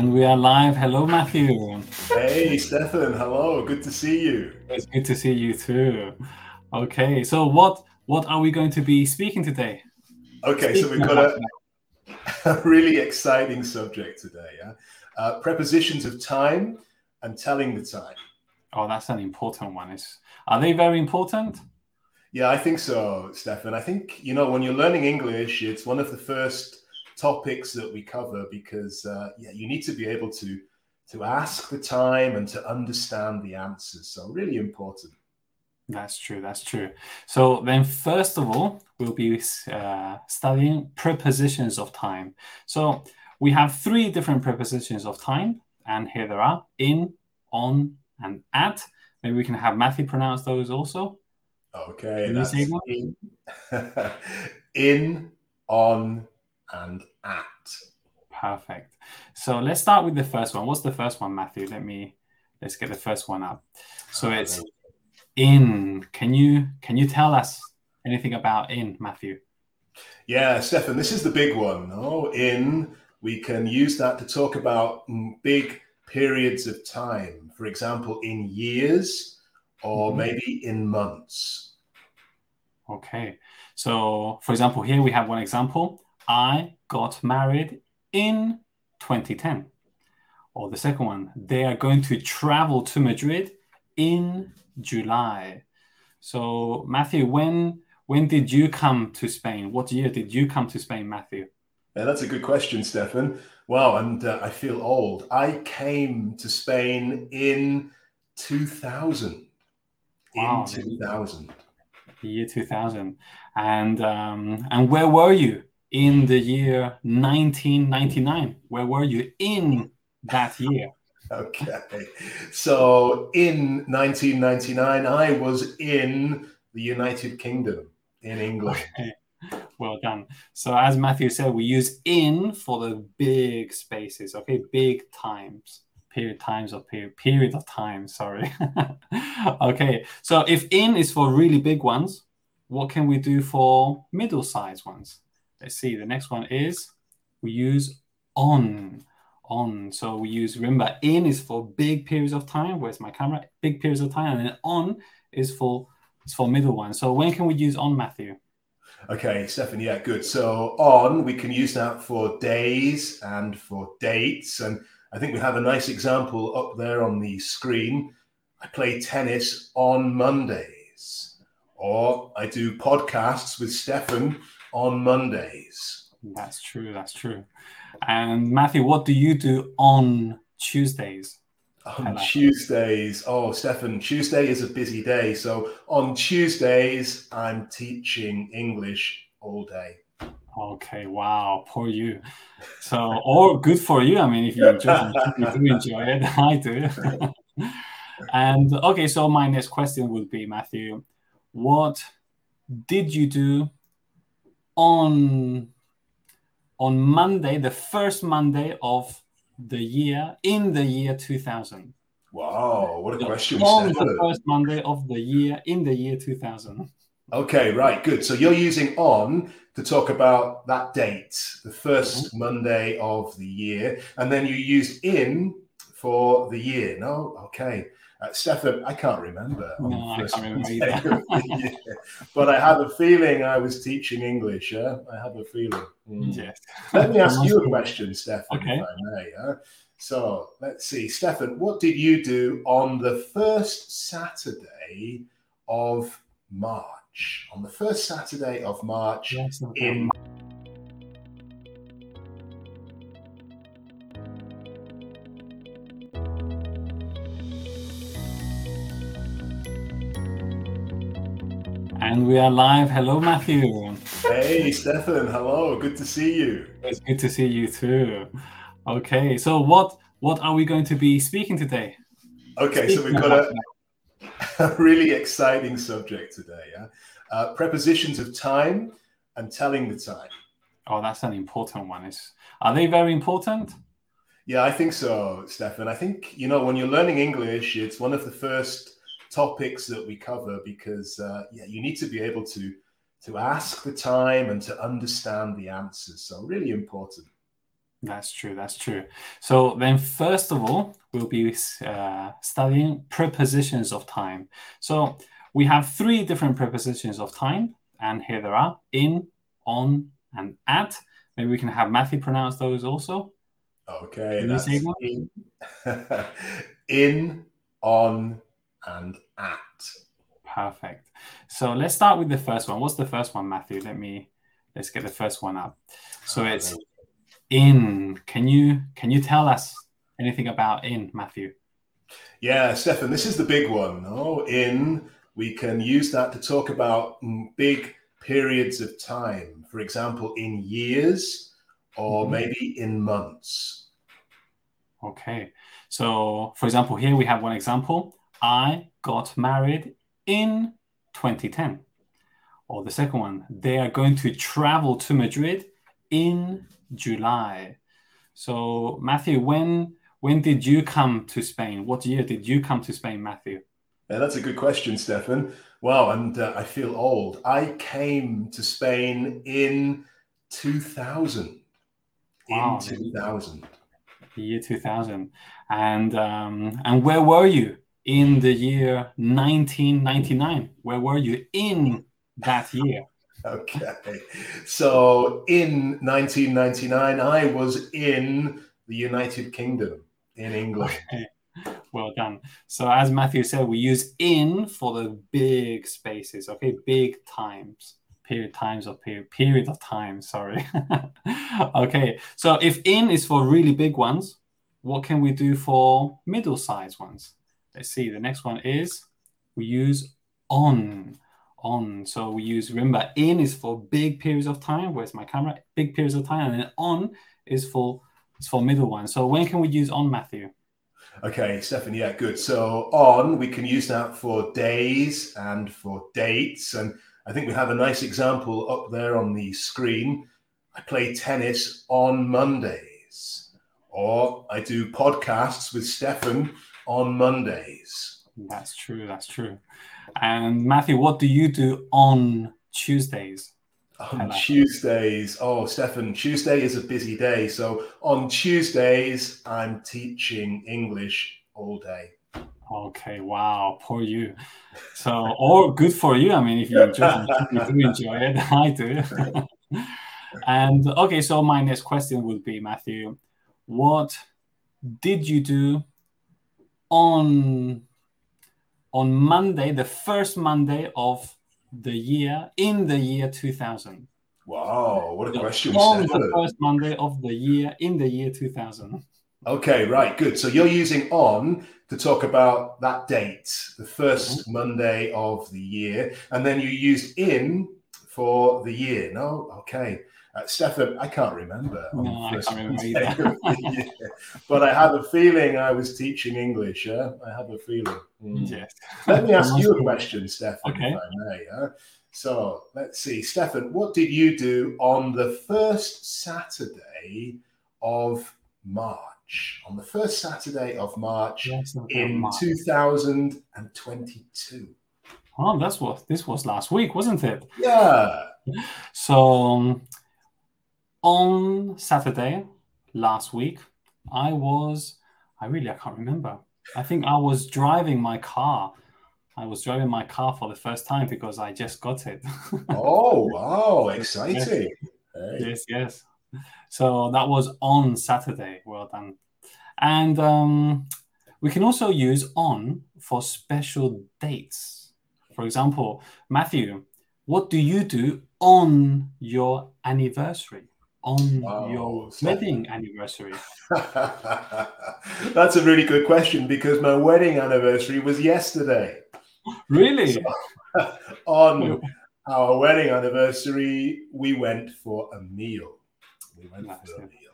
And we are live. Hello, Matthew. Hey, Stefan. Hello. Good to see you. It's good to see you too. Okay, so what what are we going to be speaking today? Okay, so we've got a, a really exciting subject today. Yeah? Uh, prepositions of time and telling the time. Oh, that's an important one. Is are they very important? Yeah, I think so, Stefan. I think you know when you're learning English, it's one of the first topics that we cover because uh, yeah, you need to be able to to ask the time and to understand the answers. So really important. That's true. That's true. So then, first of all, we'll be uh, studying prepositions of time. So we have three different prepositions of time, and here there are: in, on, and at. Maybe we can have Matthew pronounce those also. Okay. In, in, on, and at. Perfect. So let's start with the first one. What's the first one, Matthew? Let me let's get the first one up. So it's in. Can you can you tell us anything about in, Matthew? Yeah, Stefan, this is the big one. Oh, in we can use that to talk about big periods of time. For example, in years or mm-hmm. maybe in months. Okay. So, for example, here we have one example. I got married in 2010. Or the second one, they are going to travel to Madrid in July. So, Matthew, when when did you come to Spain? What year did you come to Spain, Matthew? Yeah, that's a good question, Stefan. Wow, and uh, I feel old. I came to Spain in 2000. Wow, in 2000. The year 2000. And um, and where were you? In the year 1999. Where were you in that year? Okay. So in 1999, I was in the United Kingdom in England. Okay. Well done. So, as Matthew said, we use in for the big spaces, okay? Big times, period times or period, period of time, sorry. okay. So, if in is for really big ones, what can we do for middle sized ones? Let's see, the next one is we use on. On. So we use, remember, in is for big periods of time. Where's my camera? Big periods of time. And then on is for it's for middle one. So when can we use on, Matthew? Okay, Stefan, yeah, good. So on, we can use that for days and for dates. And I think we have a nice example up there on the screen. I play tennis on Mondays, or I do podcasts with Stefan on Mondays. That's true. That's true. And Matthew, what do you do on Tuesdays? On Tuesdays, oh, Stefan, Tuesday is a busy day. So on Tuesdays, I'm teaching English all day. Okay, wow, poor you. So, or good for you. I mean, if you enjoy, if you enjoy it, I do. and okay, so my next question would be, Matthew, what did you do on on Monday, the first Monday of the year in the year 2000. Wow, what a question! On the first Monday of the year in the year 2000. Okay, right, good. So you're using on to talk about that date, the 1st mm-hmm. Monday of the year, and then you used in for the year. No, okay. Uh, Stefan, I can't remember. No, I can't remember but I have a feeling I was teaching English. Yeah? I have a feeling. Mm. Yes. Let me ask you a question, Stefan, okay. if I may. Yeah? So let's see. Stefan, what did you do on the first Saturday of March? On the first Saturday of March yes, in. And we are live. Hello, Matthew. Hey, Stefan. Hello. Good to see you. It's good to see you too. Okay, so what what are we going to be speaking today? Okay, speaking so we've got a, a, really exciting subject today. Yeah, uh, prepositions of time and telling the time. Oh, that's an important one. Is are they very important? Yeah, I think so, Stefan. I think you know when you're learning English, it's one of the first topics that we cover because uh, yeah, you need to be able to to ask the time and to understand the answers. So really important. That's true. That's true. So then, first of all, we'll be uh, studying prepositions of time. So we have three different prepositions of time, and here there are in, on, and at. Maybe we can have Matthew pronounce those also. Okay, that's in, in, on, and at. Perfect. So let's start with the first one. What's the first one, Matthew? Let me let's get the first one up. So it's in. Can you can you tell us anything about in, Matthew? Yeah, Stefan, this is the big one. Oh, in we can use that to talk about big periods of time. For example, in years or mm-hmm. maybe in months. Okay. So, for example, here we have one example. I got married in 2010. Or the second one, they are going to travel to Madrid in July. So, Matthew, when when did you come to Spain? What year did you come to Spain, Matthew? Yeah, that's a good question, Stefan. Wow, and uh, I feel old. I came to Spain in 2000. Wow, in 2000. The year 2000. And um, and where were you in the year 1999? Where were you in that year? Okay. So in 1999, I was in the United Kingdom, in England. Okay. Well done. So, as Matthew said, we use in for the big spaces, okay? Big times, period times or period, period of time, sorry. okay. So, if in is for really big ones, what can we do for middle sized ones? Let's see. The next one is we use on on. So we use, remember, in is for big periods of time. Where's my camera? Big periods of time. And then on is for it's for middle one. So when can we use on, Matthew? Okay, Stefan, yeah, good. So on, we can use that for days and for dates. And I think we have a nice example up there on the screen. I play tennis on Mondays, or I do podcasts with Stefan on Mondays. That's true. That's true. And Matthew, what do you do on Tuesdays? On Tuesdays, oh, Stefan, Tuesday is a busy day. So on Tuesdays, I'm teaching English all day. Okay, wow, poor you. So, or good for you. I mean, if you enjoy, you do enjoy it, I do. and okay, so my next question would be, Matthew, what did you do on on Monday, the first Monday of the year in the year 2000. Wow, what a question! On the first Monday of the year in the year 2000. Okay, right, good. So you're using on to talk about that date, the 1st mm-hmm. Monday of the year, and then you used in for the year. No, okay. Uh, Stefan, I can't remember. No, I can't remember but I have a feeling I was teaching English. Yeah? I have a feeling. Mm. Yes. Let me ask you a question, Stefan, okay. if I may. Yeah? So let's see. Stefan, what did you do on the first Saturday of March? On the first Saturday of March yes, in March. 2022. Oh, that's what this was last week, wasn't it? Yeah. So um, on Saturday last week, I was, I really, I can't remember. I think I was driving my car. I was driving my car for the first time because I just got it. oh, wow, exciting. Yes. Hey. yes, yes. So that was on Saturday. Well done. And um, we can also use on for special dates. For example, Matthew, what do you do on your anniversary? On wow. your wedding anniversary? That's a really good question because my wedding anniversary was yesterday. Really? So, on our wedding anniversary, we went for a meal. We went for a meal.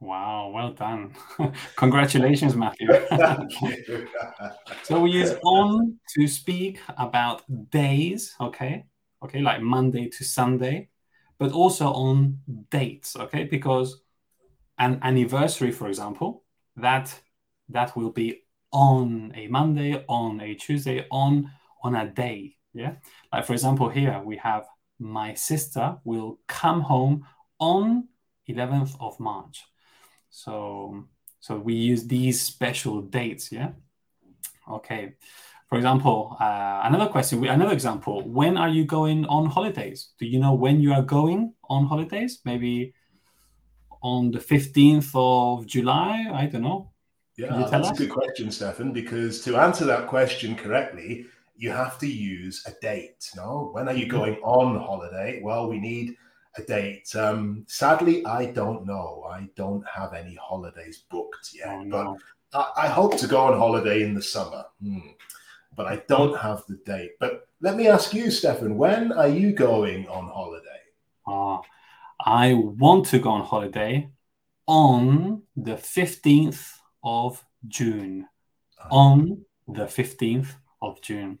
Wow, well done. Congratulations, Matthew. so we use on to speak about days, okay? Okay, like Monday to Sunday but also on dates, okay? Because an anniversary, for example, that that will be on a Monday, on a Tuesday, on on a day. Yeah. Like for example, here we have my sister will come home on 11th of March. So so we use these special dates. Yeah. Okay. For example, uh, another question, another example. When are you going on holidays? Do you know when you are going on holidays? Maybe on the 15th of July? I don't know. Yeah, that's us? a good question, Stefan, because to answer that question correctly, you have to use a date. No, when are you mm-hmm. going on holiday? Well, we need a date. Um, sadly, I don't know. I don't have any holidays booked yet, oh, no. but I, I, hope to go on holiday in the summer. Hmm but I don't have the date. But let me ask you, Stefan, when are you going on holiday? Uh, I want to go on holiday on the 15th of June. Uh, on the 15th of June.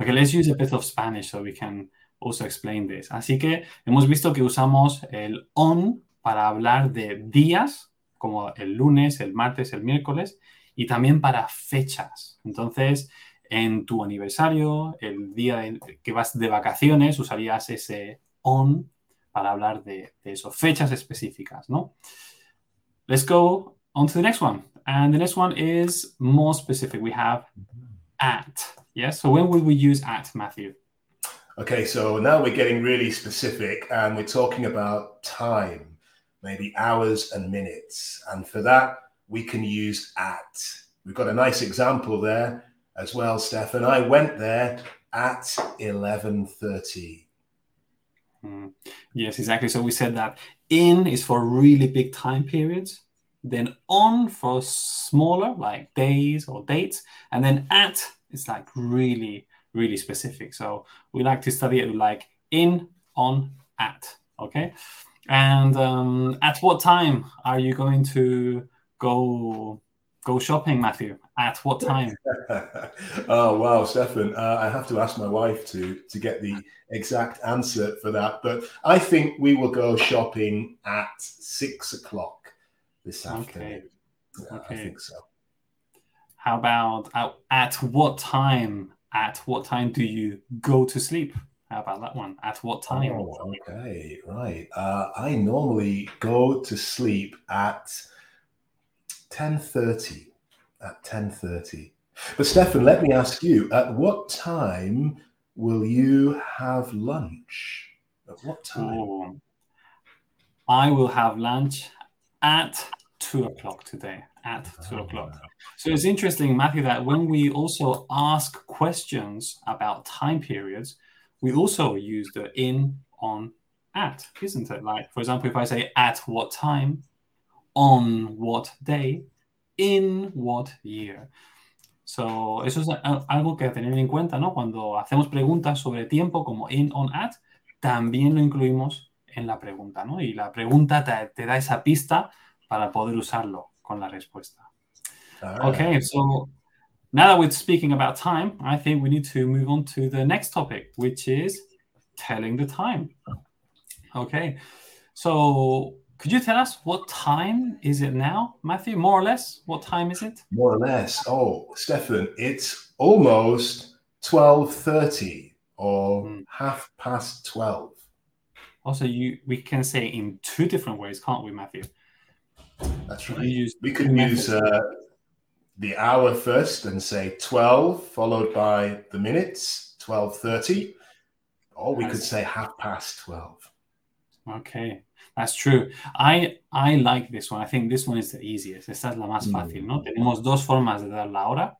Okay, let's use a bit of Spanish so we can also explain this. Así que hemos visto que usamos el on para hablar de días, como el lunes, el martes, el miércoles, y también para fechas. Entonces, en tu aniversario, el día que vas de vacaciones, usarías ese on para hablar de, de eso, fechas específicas, ¿no? Let's go on to the next one. And the next one is more specific. We have at. Yes. So when would we use at, Matthew? Okay, so now we're getting really specific and we're talking about time, maybe hours and minutes. And for that, we can use at. We've got a nice example there as well, Stefan. I went there at 11.30. Mm. Yes, exactly. So we said that in is for really big time periods, then on for smaller, like days or dates, and then at is like really, really specific. So we like to study it like in, on, at. Okay. And um, at what time are you going to go go shopping, Matthew? At what time? oh wow, Stefan! Uh, I have to ask my wife to to get the exact answer for that. But I think we will go shopping at six o'clock this afternoon. Yeah, okay. I think so. How about at, at what time? At what time do you go to sleep? How about that one? At what time? Oh, okay, right. Uh, I normally go to sleep at 10.30 at 10.30 but stefan let me ask you at what time will you have lunch? At what time? Oh, i will have lunch at two o'clock today at two oh, o'clock ah. so it's interesting matthew that when we also ask questions about time periods we also use the in on at isn't it? Like for example if i say at what time on what day, in what year. So, eso es algo que tener en cuenta, ¿no? Cuando hacemos preguntas sobre tiempo como in, on, at, también lo incluimos en la pregunta, ¿no? Y la pregunta te, te da esa pista para poder usarlo con la respuesta. Okay, so now that we're speaking about time, I think we need to move on to the next topic, which is telling the time. Okay, so could you tell us what time is it now, Matthew? More or less, what time is it? More or less. Oh, Stefan, it's almost twelve thirty or mm. half past twelve. Also, you we can say in two different ways, can't we, Matthew? That's right. we could use uh, the hour first and say twelve, followed by the minutes, twelve thirty, or we could say half past twelve. Okay. That's true. I, I like this one. I think this one is the easiest. Esta es la más fácil, ¿no? Tenemos dos formas de dar la hora,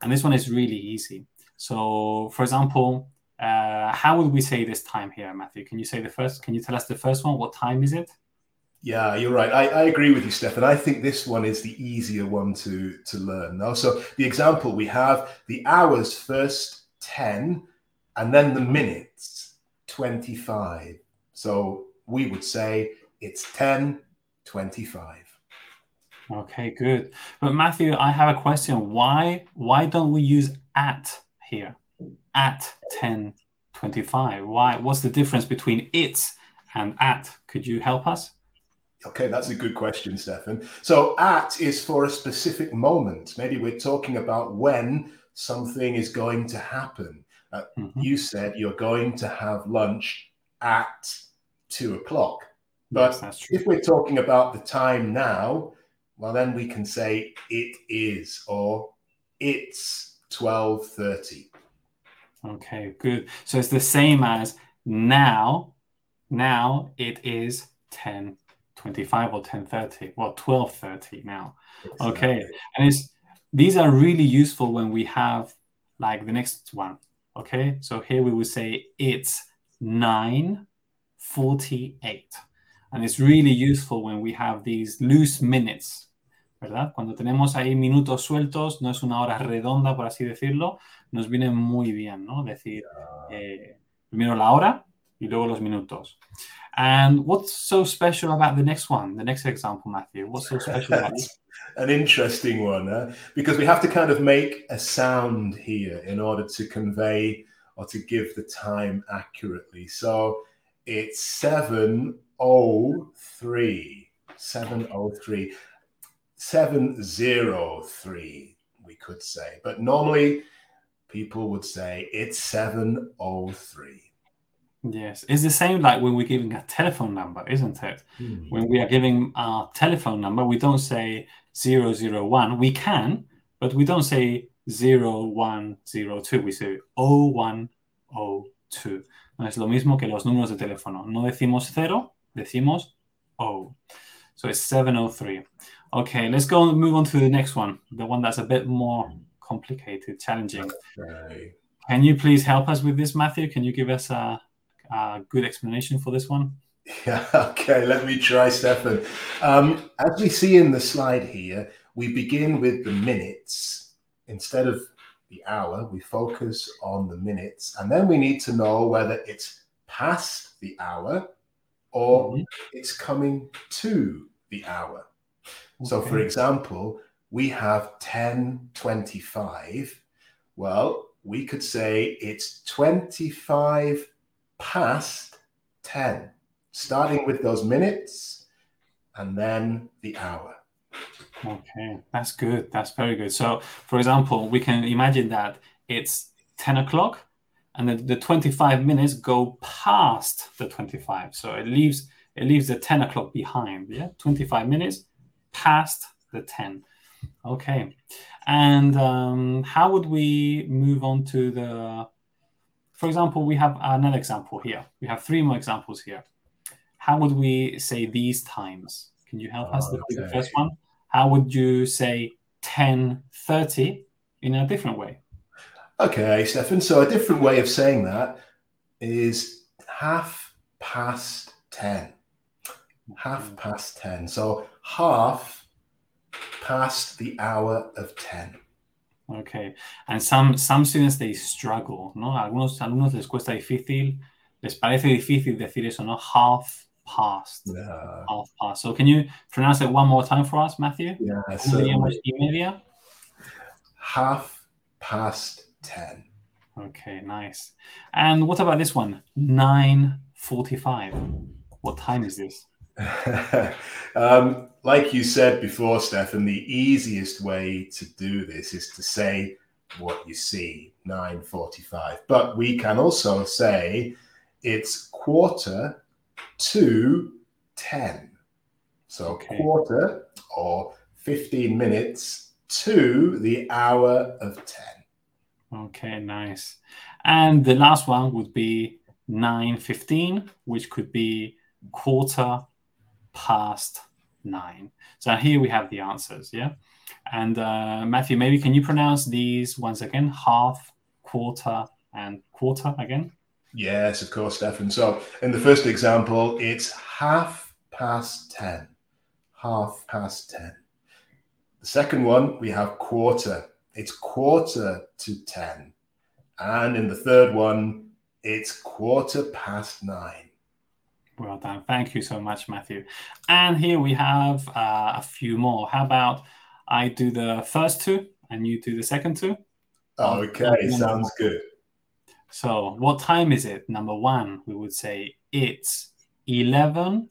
and this one is really easy. So, for example, uh, how would we say this time here, Matthew? Can you say the first? Can you tell us the first one? What time is it? Yeah, you're right. I, I agree with you, Stefan. I think this one is the easier one to to learn. Now, so the example we have the hours first ten, and then the minutes twenty five. So we would say it's 1025. Okay, good. But Matthew, I have a question. Why why don't we use at here? At 1025. Why what's the difference between it and at? Could you help us? Okay, that's a good question, Stefan. So at is for a specific moment. Maybe we're talking about when something is going to happen. Uh, mm-hmm. You said you're going to have lunch at two o'clock. But yes, if we're talking about the time now, well, then we can say it is or it's 12.30. Okay, good. So it's the same as now. Now it is 10.25 or 10.30. Well, 12.30 now. Exactly. Okay. And it's these are really useful when we have like the next one. Okay. So here we would say it's 9.48. And it's really useful when we have these loose minutes ¿verdad? Cuando tenemos ahí minutos sueltos, no es una hora redonda, por así decirlo, nos viene muy bien, ¿no? Decir eh, primero la hora y luego los minutos. And what's so special about the next one, the next example, Matthew? What's so special about it? An interesting one, huh? because we have to kind of make a sound here in order to convey or to give the time accurately. So it's 703. 703. 703, we could say. But normally people would say it's 703. Yes, it's the same like when we're giving a telephone number, isn't it? Hmm. When we are giving our telephone number, we don't say 001. We can, but we don't say 0102. We say 0102. Es lo mismo que los números de teléfono. No decimos cero, decimos O. So it's 703. Okay, let's go and move on to the next one, the one that's a bit more complicated, challenging. Okay. Can you please help us with this, Matthew? Can you give us a, a good explanation for this one? Yeah, okay, let me try, Stefan. Um, as we see in the slide here, we begin with the minutes. Instead of the hour, we focus on the minutes, and then we need to know whether it's past the hour or mm-hmm. it's coming to the hour. So, for example, we have 1025. Well, we could say it's 25 past 10, starting with those minutes and then the hour. Okay, that's good. That's very good. So, for example, we can imagine that it's 10 o'clock and the, the 25 minutes go past the 25. So it leaves it leaves the 10 o'clock behind. Yeah, 25 minutes past the 10. Okay. And um, how would we move on to the, for example, we have another example here. We have three more examples here. How would we say these times? Can you help us with the first one? How would you say 10.30 in a different way? Okay, Stefan. So a different way of saying that is half past 10. Half past 10. So half past the hour of 10. Okay. And some, some students, they struggle, ¿no? Algunos alumnos les cuesta difícil, les parece difícil decir eso, ¿no? Half past. Yeah. Half past. So can you pronounce it one more time for us, Matthew? Yeah. So media? Half past 10. Okay, nice. And what about this one? 9.45. What time is this? um, like you said before, Stefan, the easiest way to do this is to say what you see, 9.45. But we can also say it's quarter to 10. So okay. quarter or 15 minutes to the hour of 10. Okay, nice. And the last one would be 9.15, which could be quarter past nine. So here we have the answers, yeah? And uh, Matthew, maybe can you pronounce these once again? Half, quarter, and quarter again? Yes, of course, Stefan. So in the first example, it's half past 10. Half past 10. The second one, we have quarter. It's quarter to 10. And in the third one, it's quarter past nine. Well done. Thank you so much, Matthew. And here we have uh, a few more. How about I do the first two and you do the second two? Okay, sounds good. So, what time is it? Number one, we would say it's 11.05.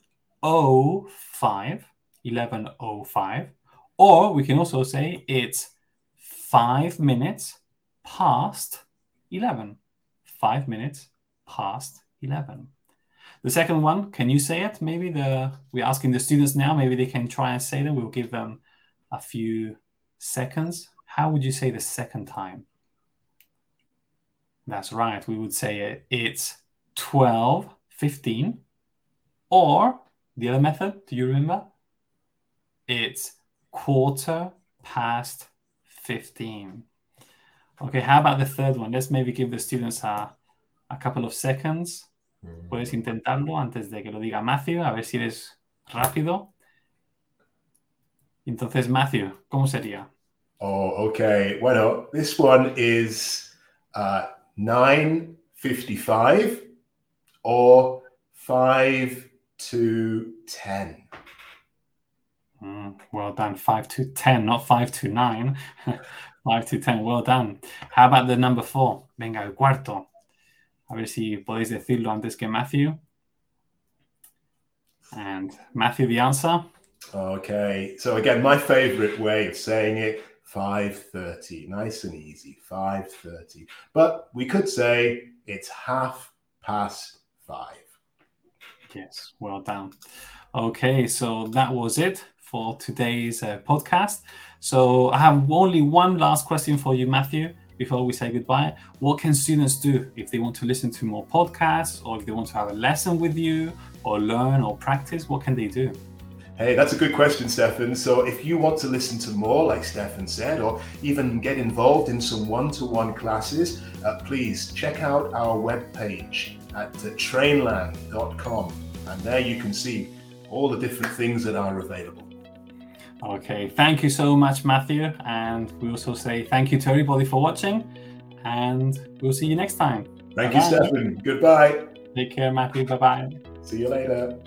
11.05. Or we can also say it's five minutes past 11. Five minutes past 11. The second one, can you say it? Maybe the we're asking the students now. Maybe they can try and say them. We'll give them a few seconds, how would you say the second time? That's right. We would say it's 12, 15. Or the other method, do you remember? It's quarter past 15. Okay, how about the third one? Let's maybe give the students a, a couple of seconds. Mm. Puedes intentarlo antes de que lo diga Matthew, a ver si eres rápido. Entonces, Matthew, ¿cómo sería? Oh, okay. Bueno, this one is uh, 9.55 or 5 to 10. Mm, well done. 5 to 10, not 5 to 9. 5 to 10, well done. How about the number 4? Venga, el cuarto. A ver si podéis decirlo antes que Matthew. And Matthew, the answer? Okay. So again, my favorite way of saying it 5.30 nice and easy 5.30 but we could say it's half past five. Yes well done. Okay so that was it for today's uh, podcast. So i have only one last question for you matthew before we say goodbye. What can students do if they want to listen to more podcasts or if they want to have a lesson with you or learn or practice? What can they do Hey, that's a good question, Stefan. So, if you want to listen to more, like Stefan said, or even get involved in some one to one classes, uh, please check out our webpage at uh, trainlang.com. And there you can see all the different things that are available. Okay, thank you so much, Matthew. And we also say thank you to everybody for watching. And we'll see you next time. Thank Bye-bye. you, Stefan. Goodbye. Take care, Matthew. Bye bye. See you later.